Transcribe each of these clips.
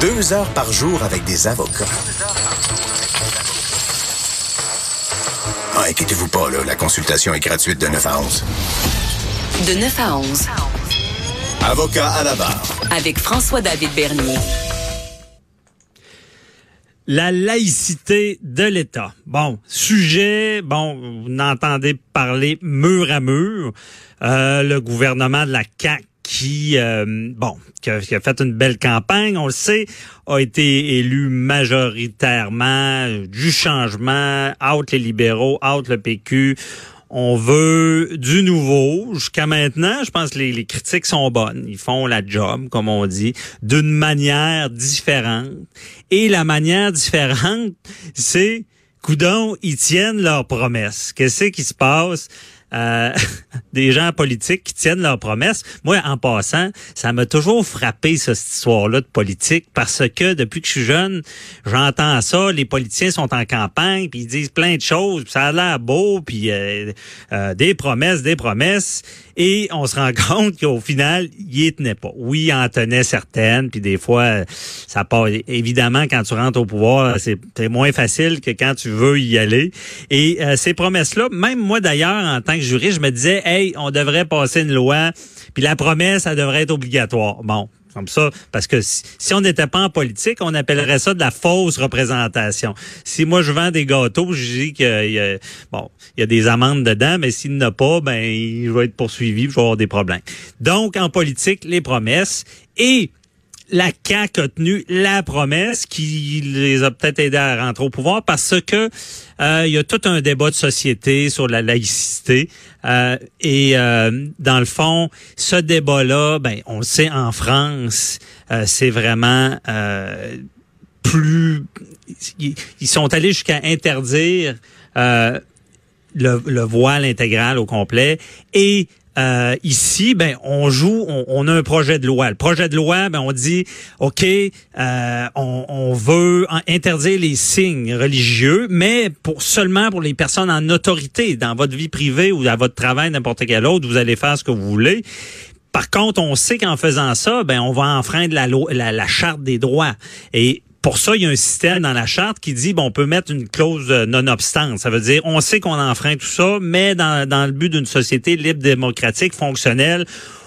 Deux heures par jour avec des avocats. Ah, inquiétez-vous pas, là, la consultation est gratuite de 9 à 11. De 9 à 11. Avocat à la barre. Avec François-David Bernier. La laïcité de l'État. Bon, sujet, bon, vous n'entendez parler mur à mur. Euh, le gouvernement de la CAQ qui, euh, bon, qui a, qui a, fait une belle campagne, on le sait, a été élu majoritairement du changement, out les libéraux, out le PQ. On veut du nouveau. Jusqu'à maintenant, je pense que les, les, critiques sont bonnes. Ils font la job, comme on dit, d'une manière différente. Et la manière différente, c'est, coudon, ils tiennent leurs promesses. Qu'est-ce qui se passe? Euh, des gens politiques qui tiennent leurs promesses. Moi, en passant, ça m'a toujours frappé cette histoire-là de politique parce que depuis que je suis jeune, j'entends ça. Les politiciens sont en campagne, puis ils disent plein de choses, puis ça a l'air beau, puis euh, euh, des promesses, des promesses. Et on se rend compte qu'au final, il y tenait pas. Oui, il en tenait certaines, puis des fois, ça part. Évidemment, quand tu rentres au pouvoir, c'est moins facile que quand tu veux y aller. Et ces promesses-là, même moi d'ailleurs, en tant que je me disais, hey, on devrait passer une loi, puis la promesse, ça devrait être obligatoire. Bon, comme ça, parce que si, si on n'était pas en politique, on appellerait ça de la fausse représentation. Si moi je vends des gâteaux, je dis qu'il y a, bon, il y a des amendes dedans, mais s'il n'y en a pas, ben il va être poursuivi, je vais avoir des problèmes. Donc en politique, les promesses et la CAQ a tenu la promesse qui les a peut-être aidés à rentrer au pouvoir parce que euh, il y a tout un débat de société sur la laïcité euh, et euh, dans le fond, ce débat-là, ben on le sait en France, c'est vraiment plus ils sont allés jusqu'à interdire le, le voile intégral au complet et euh, ici, ben on joue, on, on, a un projet de loi. Le projet de loi, ben on dit, ok, euh, on, on, veut interdire les signes religieux, mais pour seulement pour les personnes en autorité dans votre vie privée ou à votre travail, n'importe quel autre, vous allez faire ce que vous voulez. Par contre, on sait qu'en faisant ça, ben on va enfreindre la, loi, la, la charte des droits. Et pour ça, il y a un système dans la charte qui dit bon, on peut mettre une clause non-obstante. Ça veut dire on sait qu'on enfreint tout ça, mais dans, le but d'une société libre, démocratique, fonctionnelle,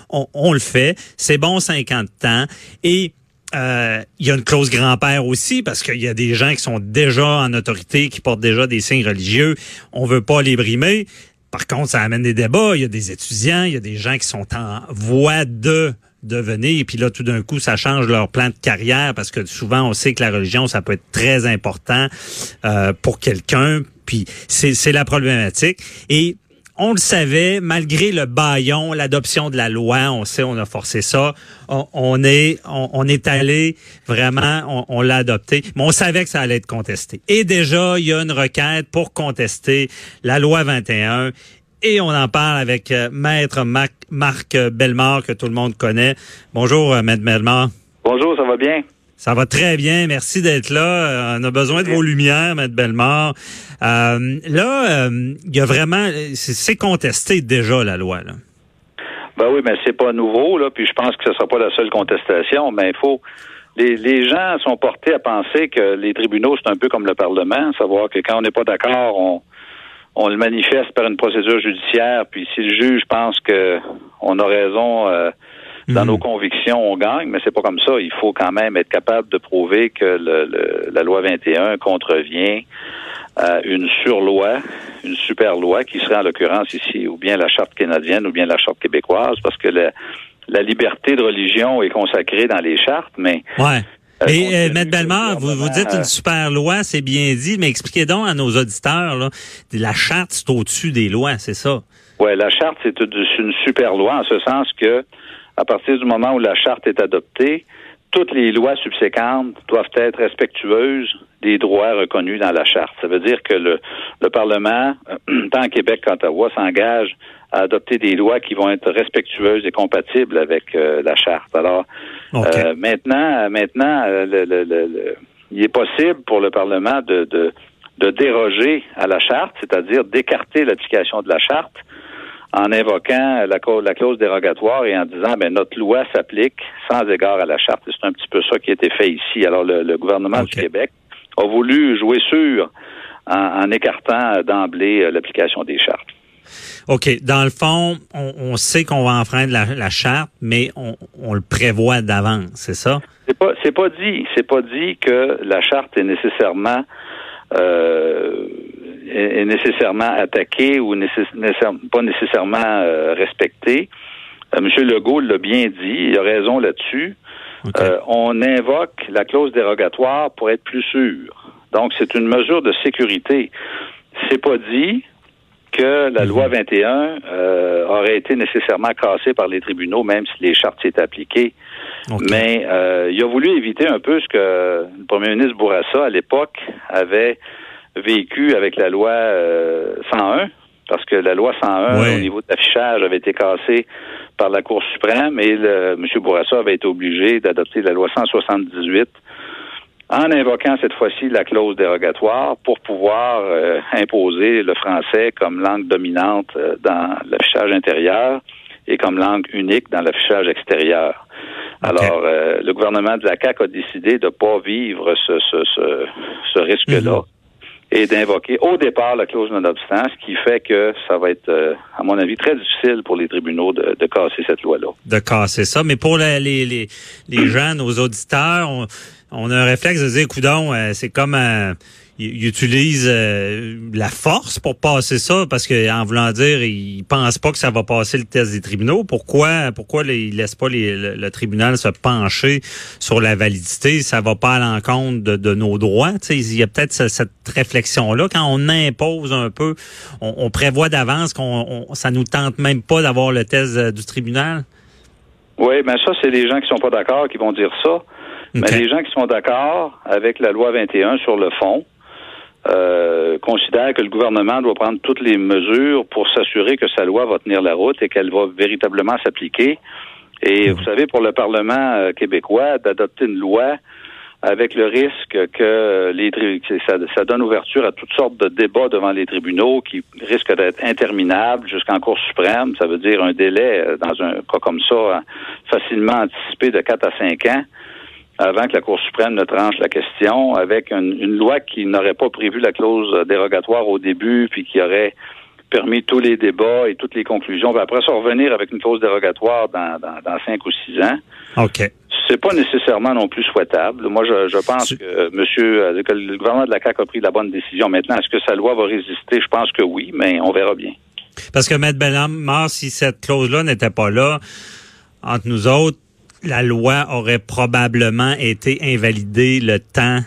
on, on le fait. C'est bon 50 ans. Et euh, il y a une clause grand-père aussi parce qu'il y a des gens qui sont déjà en autorité, qui portent déjà des signes religieux. On veut pas les brimer. Par contre, ça amène des débats. Il y a des étudiants, il y a des gens qui sont en voie de devenir. Et puis là, tout d'un coup, ça change leur plan de carrière parce que souvent, on sait que la religion, ça peut être très important euh, pour quelqu'un. Puis c'est la problématique. Et on le savait, malgré le baillon, l'adoption de la loi, on sait, on a forcé ça. On, est, on, est allé vraiment, on l'a adopté, mais on savait que ça allait être contesté. Et déjà, il y a une requête pour contester la loi 21 et on en parle avec euh, Maître Marc, Marc Bellemare, que tout le monde connaît. Bonjour, euh, Maître Bellemare. Bonjour, ça va bien? Ça va très bien. Merci d'être là. Euh, on a besoin de vos lumières, Maître Bellemare. Euh, là, il y a vraiment... C'est contesté déjà, la loi. Là. Ben oui, mais c'est pas nouveau, là, puis je pense que ce sera pas la seule contestation, mais il faut... Les, les gens sont portés à penser que les tribunaux, c'est un peu comme le Parlement, savoir que quand on n'est pas d'accord, on on le manifeste par une procédure judiciaire, puis si le juge pense que on a raison euh, dans mmh. nos convictions, on gagne, mais c'est pas comme ça. Il faut quand même être capable de prouver que le, le, la loi 21 contrevient à une surloi, une super loi qui serait en l'occurrence ici ou bien la charte canadienne ou bien la charte québécoise, parce que la, la liberté de religion est consacrée dans les chartes, mais ouais. Et euh, Maître Bellemare, vous, vous dites une super loi, c'est bien dit, mais expliquez donc à nos auditeurs, là, la charte, c'est au-dessus des lois, c'est ça? Oui, la charte, c'est une super loi, en ce sens que à partir du moment où la charte est adoptée, toutes les lois subséquentes doivent être respectueuses des droits reconnus dans la charte. Ça veut dire que le, le Parlement, tant Québec qu'Ottawa, s'engage à adopter des lois qui vont être respectueuses et compatibles avec euh, la charte. Alors euh, maintenant, maintenant, euh, le, le- le- le- il est possible pour le Parlement de, de, de déroger à la charte, c'est-à-dire d'écarter l'application de la charte en invoquant la, la clause dérogatoire et en disant ben notre loi s'applique sans égard à la charte. C'est un petit peu ça qui a été fait ici. Alors le, le gouvernement du Québec a voulu jouer sûr en, en écartant d'emblée euh, l'application des chartes. OK. Dans le fond, on, on sait qu'on va enfreindre la, la charte, mais on, on le prévoit d'avance, c'est ça? C'est pas c'est pas dit c'est pas dit que la charte est nécessairement euh, est, nécessairement attaquée ou nécessaire- pas nécessairement euh, respectée. Euh, Monsieur Legault l'a bien dit, il a raison là-dessus. Euh, on invoque la clause dérogatoire pour être plus sûr. Donc c'est une mesure de sécurité. C'est pas dit que la loi 21 euh, aurait été nécessairement cassée par les tribunaux, même si les chartes s'étaient appliquées. Mais euh, il a voulu éviter un peu ce que le premier ministre Bourassa, à l'époque, avait vécu avec la loi euh, 101, parce que la loi 101, Ouais. au niveau de l'affichage, avait été cassée par la Cour suprême et le, M. Bourassa avait été obligé d'adopter la loi 178 en invoquant cette fois-ci la clause dérogatoire pour pouvoir euh, imposer le français comme langue dominante euh, dans l'affichage intérieur et comme langue unique dans l'affichage extérieur. Alors, euh, le gouvernement de la CAQ a décidé de ne pas vivre ce, ce, ce, ce risque-là et d'invoquer au départ la clause non-obstant, ce qui fait que ça va être, euh, à mon avis, très difficile pour les tribunaux de, de casser cette loi-là. de casser ça. Mais pour la- les, les, les gens, nos auditeurs, on, on a un réflexe de dire, coudon, euh, c'est comme euh, ils utilisent euh, la force pour passer ça parce que en voulant dire, ils pensent pas que ça va passer le test des tribunaux. Pourquoi pourquoi les- ils laissent pas les- le, le tribunal se pencher sur la validité? Ça va pas à l'encontre de, de nos droits. Il y a peut-être ce- cette réflexion là quand on impose un peu, on, on prévoit d'avance qu'on on- ça nous tente même pas d'avoir le test euh, du tribunal? Oui, ben ça, c'est les gens qui sont pas d'accord qui vont dire ça. Mais les gens qui sont d'accord avec la loi 21 sur le fond euh, considèrent que le gouvernement doit prendre toutes les mesures pour s'assurer que sa loi va tenir la route et qu'elle va véritablement s'appliquer. Et vous savez, pour le Parlement euh, québécois, d'adopter une loi avec le risque que les ça, ça donne ouverture à toutes sortes de débats devant les tribunaux qui risquent d'être interminables jusqu'en Cour suprême. Ça veut dire un délai euh, dans un cas comme ça hein, facilement anticipé de 4 à 5 ans avant que la Cour suprême ne tranche la question, avec une, une loi qui n'aurait pas prévu la clause dérogatoire au début, puis qui aurait permis tous les débats et toutes les conclusions, puis après ça revenir avec une clause dérogatoire dans, dans, dans 5 ou 6 ans. OK. C'est pas nécessairement non plus souhaitable. Moi, je, je pense Tu- que monsieur, euh, que le gouvernement de la CAQ a pris la bonne décision. Maintenant, est-ce que sa loi va résister? Je pense que oui, mais on verra bien. Parce que Maître Bellamar, si cette clause-là n'était pas là, entre nous autres, la loi aurait probablement été invalidée le temps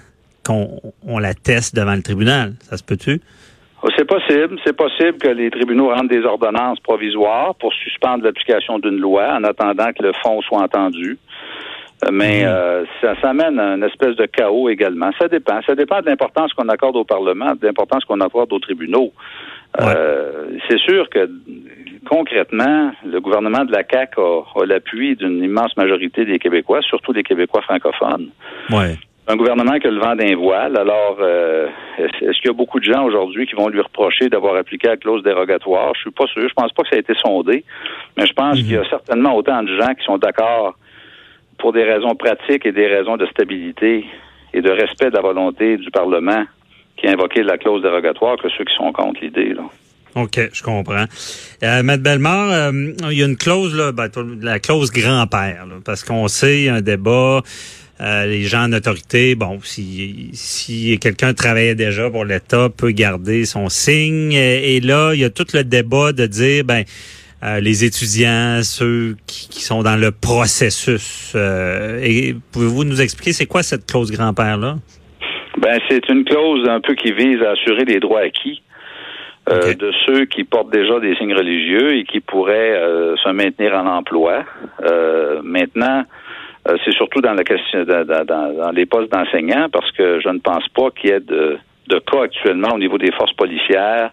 qu'on on la teste devant le tribunal. Ça se peut-tu? Oh, C'est possible. C'est possible que les tribunaux rendent des ordonnances provisoires pour suspendre l'application d'une loi en attendant que le fond soit entendu. Euh, Mais euh, ça, ça amène à une espèce de chaos également. Ça dépend. Ça dépend de l'importance qu'on accorde au Parlement, de l'importance qu'on accorde aux tribunaux. Euh, c'est sûr que concrètement, le gouvernement de la CAQ a, a l'appui d'une immense majorité des Québécois, surtout des Québécois francophones Ouais. un gouvernement qui a le vent d'un voile. Alors, euh, est-ce qu'il y a beaucoup de gens aujourd'hui qui vont lui reprocher d'avoir appliqué la clause dérogatoire? Je suis pas sûr. Je pense pas que ça a été sondé. Mais je pense qu'il y a certainement autant de gens qui sont d'accord pour des raisons pratiques et des raisons de stabilité et de respect de la volonté du Parlement qui a invoqué la clause dérogatoire que ceux qui sont contre l'idée. là. OK, je comprends. Euh, Maître Bellemare, euh, il y a une clause, là, ben, la clause grand-père, parce qu'on sait, il y a un débat, euh, les gens en autorité, bon, si, si quelqu'un travaillait déjà pour l'État, peut garder son signe. Et, et là, il y a tout le débat de dire, ben, euh, les étudiants, ceux qui, qui sont dans le processus. euh, et pouvez-vous nous expliquer c'est quoi cette clause grand-père là Ben, c'est une clause un peu qui vise à assurer les droits acquis euh, de ceux qui portent déjà des signes religieux et qui pourraient euh, se maintenir en emploi. Euh, maintenant, c'est surtout dans la question dans, dans- les postes d'enseignants parce que je ne pense pas qu'il y ait de, de cas actuellement au niveau des forces policières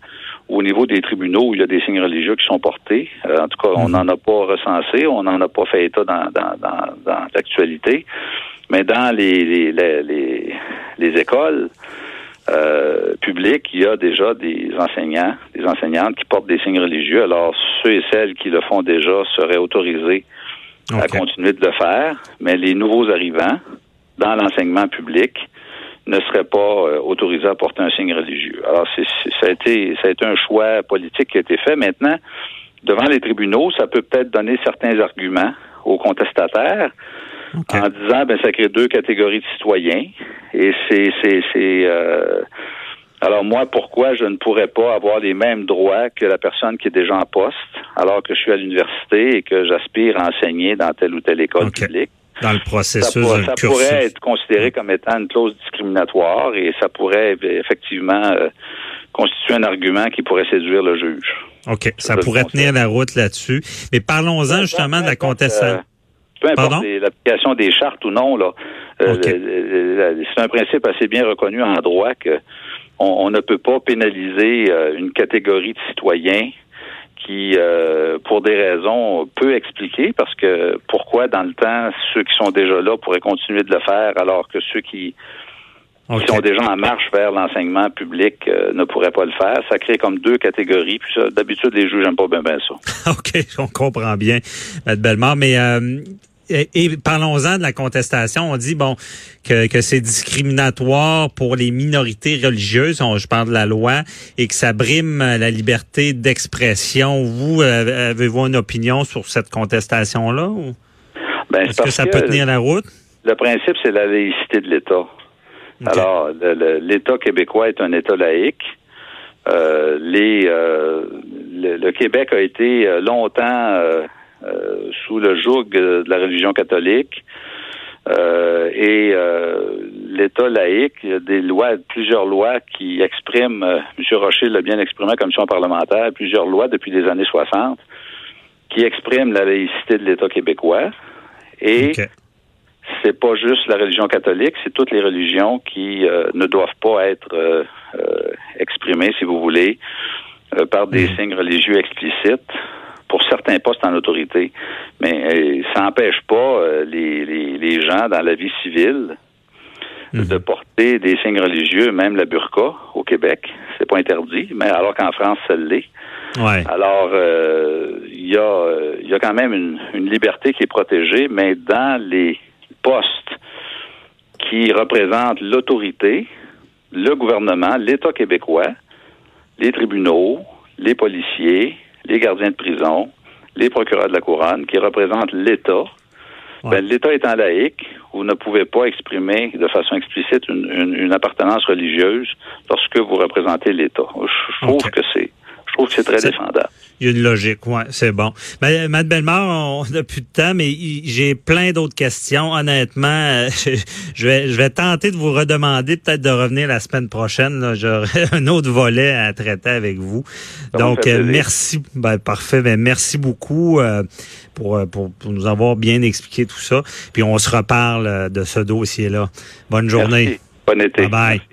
ou au niveau des tribunaux où il y a des signes religieux qui sont portés. Euh, en tout cas, on n'en a pas recensé, on n'en a pas fait état dans, dans, dans, dans l'actualité. Mais dans les, les, les, les écoles euh, publiques, il y a déjà des enseignants, des enseignantes qui portent des signes religieux. Alors, ceux et celles qui le font déjà seraient autorisés à continuer de le faire, mais les nouveaux arrivants dans l'enseignement public ne seraient pas euh, autorisés à porter un signe religieux. Alors, c'est, c'est- ça, a été, ça a été un choix politique qui a été fait. Maintenant, devant les tribunaux, ça peut peut-être donner certains arguments aux contestataires En disant ben ça crée deux catégories de citoyens et c'est c'est c'est euh, alors moi pourquoi je ne pourrais pas avoir les mêmes droits que la personne qui est déjà en poste alors que je suis à l'université et que j'aspire à enseigner dans telle ou telle école publique? Dans le ça, processus, ça cursus. pourrait être considéré comme étant une clause discriminatoire et ça pourrait eh, effectivement euh, constituer un argument qui pourrait séduire le juge. OK. Ça pourrait tenir la route là-dessus. Mais parlons-en justement de la contestation. Peu importe l'application des chartes ou non, là, euh, c'est un principe assez bien reconnu en droit que on, on ne peut pas pénaliser euh, une catégorie de citoyens qui, euh, pour des raisons peu expliquées, parce que pourquoi dans le temps ceux qui sont déjà là pourraient continuer de le faire alors que ceux qui qui sont déjà en marche vers l'enseignement public euh, ne pourraient pas le faire. Ça crée comme deux catégories. Puis ça, d'habitude, les juges n'aiment pas bien, bien ça. OK, on comprend bien, Mme Bellemare. Mais euh, et, et parlons-en de la contestation. On dit bon que, que c'est discriminatoire pour les minorités religieuses. On- je parle de la loi et que ça brime euh, la liberté d'expression. Vous euh, avez-vous une opinion sur cette contestation-là ou? Ben, est-ce que ça peut tenir la route? Le principe, c'est la laïcité de l'État. Alors, l'État québécois est un État laïque. Euh, les, euh, le, le Québec a été longtemps euh, sous le joug de la religion catholique. Euh, et euh, l'État laïque, il y a des lois, plusieurs lois qui expriment, euh, M. Rocher l'a bien exprimé à la commission parlementaire, plusieurs lois depuis les années 60 qui expriment la laïcité de l'État québécois. Et c'est pas juste la religion catholique, c'est toutes les religions qui euh, ne doivent pas être euh, euh, exprimées, si vous voulez, euh, par des Mhm. signes religieux explicites pour certains postes en autorité. Mais euh, ça n'empêche pas euh, les, les, les gens dans la vie civile Mhm. de porter des signes religieux, même la burqa au Québec. C'est pas interdit, mais alors qu'en France, ça l'est. Ouais. Alors, euh, il y, a, euh, y a quand même une, une liberté qui est protégée, mais dans les postes qui représentent l'autorité, le gouvernement, l'État québécois, les tribunaux, les policiers, les gardiens de prison, les procureurs de la couronne, qui représentent l'État, Ouais. ben, l'État étant laïque, vous ne pouvez pas exprimer de façon explicite une, une- une appartenance religieuse lorsque vous représentez l'État. Je, je trouve que c'est, je trouve que c'est très défendable. Il y a une logique, ouais, c'est bon. Mais Mme Bellemare, on n'a plus de temps, mais j'ai plein d'autres questions. Honnêtement, euh, je, vais, je vais tenter de vous redemander peut-être de revenir la semaine prochaine. J'aurai un autre volet à traiter avec vous. Ça Donc, euh, merci. Ben, parfait. Ben, merci beaucoup euh, pour, euh, pour, pour nous avoir bien expliqué tout ça. Puis on se reparle de ce dossier-là. Bonne journée. Merci. Bon été. Bye bye.